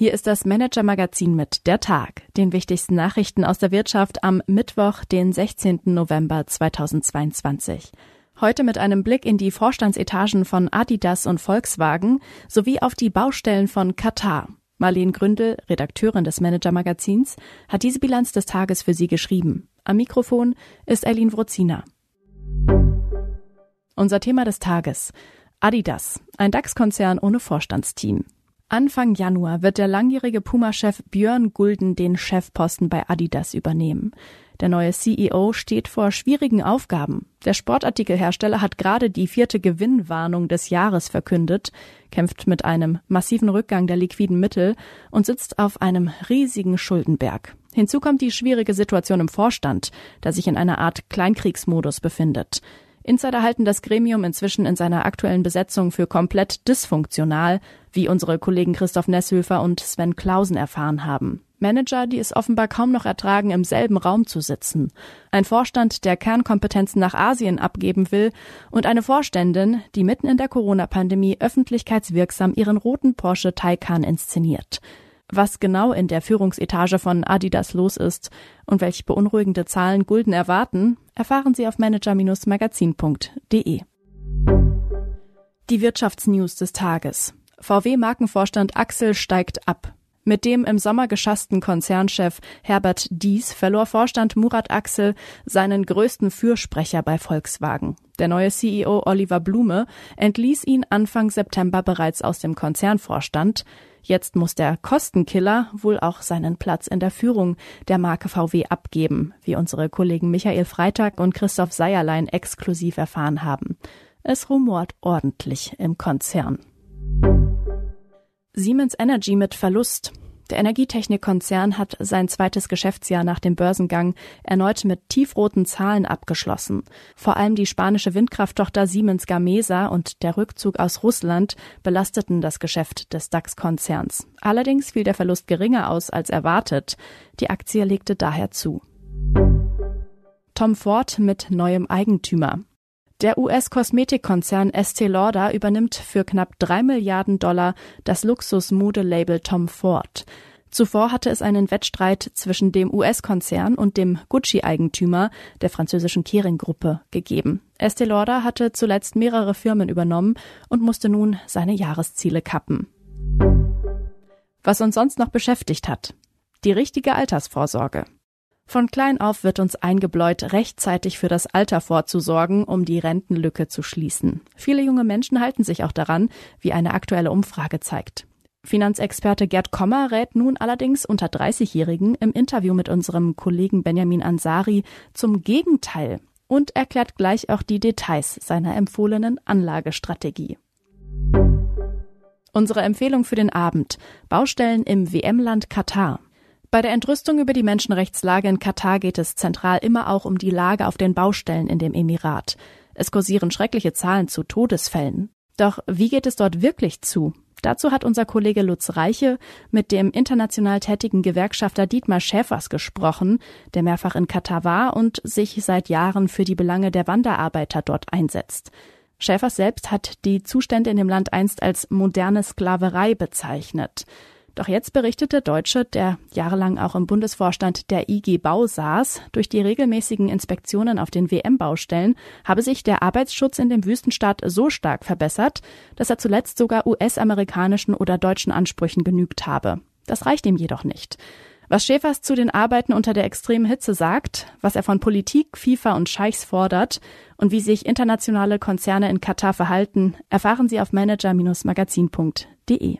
Hier ist das Manager Magazin mit der Tag, den wichtigsten Nachrichten aus der Wirtschaft am Mittwoch, den 16. November 2022. Heute mit einem Blick in die Vorstandsetagen von Adidas und Volkswagen sowie auf die Baustellen von Katar. Marlene Gründel, Redakteurin des Manager Magazins, hat diese Bilanz des Tages für Sie geschrieben. Am Mikrofon ist Eileen Wrozina. Unser Thema des Tages. Adidas, ein DAX-Konzern ohne Vorstandsteam. Anfang Januar wird der langjährige Puma-Chef Björn Gulden den Chefposten bei Adidas übernehmen. Der neue CEO steht vor schwierigen Aufgaben. Der Sportartikelhersteller hat gerade die vierte Gewinnwarnung des Jahres verkündet, kämpft mit einem massiven Rückgang der liquiden Mittel und sitzt auf einem riesigen Schuldenberg. Hinzu kommt die schwierige Situation im Vorstand, der sich in einer Art Kleinkriegsmodus befindet. Insider halten das Gremium inzwischen in seiner aktuellen Besetzung für komplett dysfunktional, wie unsere Kollegen Christoph Nesshöfer und Sven Klausen erfahren haben. Manager, die es offenbar kaum noch ertragen, im selben Raum zu sitzen. Ein Vorstand, der Kernkompetenzen nach Asien abgeben will und eine Vorständin, die mitten in der Corona-Pandemie öffentlichkeitswirksam ihren roten Porsche Taycan inszeniert. Was genau in der Führungsetage von Adidas los ist und welche beunruhigende Zahlen Gulden erwarten, erfahren Sie auf manager-magazin.de. Die Wirtschaftsnews des Tages. VW-Markenvorstand Axel steigt ab. Mit dem im Sommer geschassten Konzernchef Herbert Dies verlor Vorstand Murat Axel seinen größten Fürsprecher bei Volkswagen. Der neue CEO Oliver Blume entließ ihn Anfang September bereits aus dem Konzernvorstand. Jetzt muss der Kostenkiller wohl auch seinen Platz in der Führung der Marke VW abgeben, wie unsere Kollegen Michael Freitag und Christoph Seierlein exklusiv erfahren haben. Es rumort ordentlich im Konzern. Siemens Energy mit Verlust. Der Energietechnikkonzern hat sein zweites Geschäftsjahr nach dem Börsengang erneut mit tiefroten Zahlen abgeschlossen. Vor allem die spanische Windkrafttochter Siemens Gamesa und der Rückzug aus Russland belasteten das Geschäft des DAX-Konzerns. Allerdings fiel der Verlust geringer aus als erwartet. Die Aktie legte daher zu. Tom Ford mit neuem Eigentümer. Der US-Kosmetikkonzern Estee Lauder übernimmt für knapp drei Milliarden Dollar das Luxus-Modelabel Tom Ford. Zuvor hatte es einen Wettstreit zwischen dem US-Konzern und dem Gucci-Eigentümer der französischen Kering-Gruppe gegeben. Estee Lauder hatte zuletzt mehrere Firmen übernommen und musste nun seine Jahresziele kappen. Was uns sonst noch beschäftigt hat. Die richtige Altersvorsorge. Von klein auf wird uns eingebläut, rechtzeitig für das Alter vorzusorgen, um die Rentenlücke zu schließen. Viele junge Menschen halten sich auch daran, wie eine aktuelle Umfrage zeigt. Finanzexperte Gerd Kommer rät nun allerdings unter 30-Jährigen im Interview mit unserem Kollegen Benjamin Ansari zum Gegenteil und erklärt gleich auch die Details seiner empfohlenen Anlagestrategie. Unsere Empfehlung für den Abend. Baustellen im WM-Land Katar. Bei der Entrüstung über die Menschenrechtslage in Katar geht es zentral immer auch um die Lage auf den Baustellen in dem Emirat. Es kursieren schreckliche Zahlen zu Todesfällen. Doch wie geht es dort wirklich zu? Dazu hat unser Kollege Lutz Reiche mit dem international tätigen Gewerkschafter Dietmar Schäfers gesprochen, der mehrfach in Katar war und sich seit Jahren für die Belange der Wanderarbeiter dort einsetzt. Schäfers selbst hat die Zustände in dem Land einst als moderne Sklaverei bezeichnet. Doch jetzt berichtete Deutsche, der jahrelang auch im Bundesvorstand der IG Bau saß, durch die regelmäßigen Inspektionen auf den WM-Baustellen habe sich der Arbeitsschutz in dem Wüstenstaat so stark verbessert, dass er zuletzt sogar US-amerikanischen oder deutschen Ansprüchen genügt habe. Das reicht ihm jedoch nicht. Was Schäfers zu den Arbeiten unter der extremen Hitze sagt, was er von Politik, FIFA und Scheichs fordert und wie sich internationale Konzerne in Katar verhalten, erfahren Sie auf manager-magazin.de.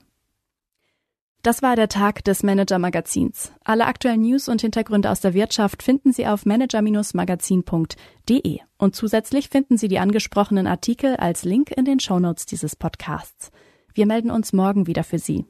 Das war der Tag des Manager Magazins. Alle aktuellen News und Hintergründe aus der Wirtschaft finden Sie auf manager-magazin.de. Und zusätzlich finden Sie die angesprochenen Artikel als Link in den Shownotes dieses Podcasts. Wir melden uns morgen wieder für Sie.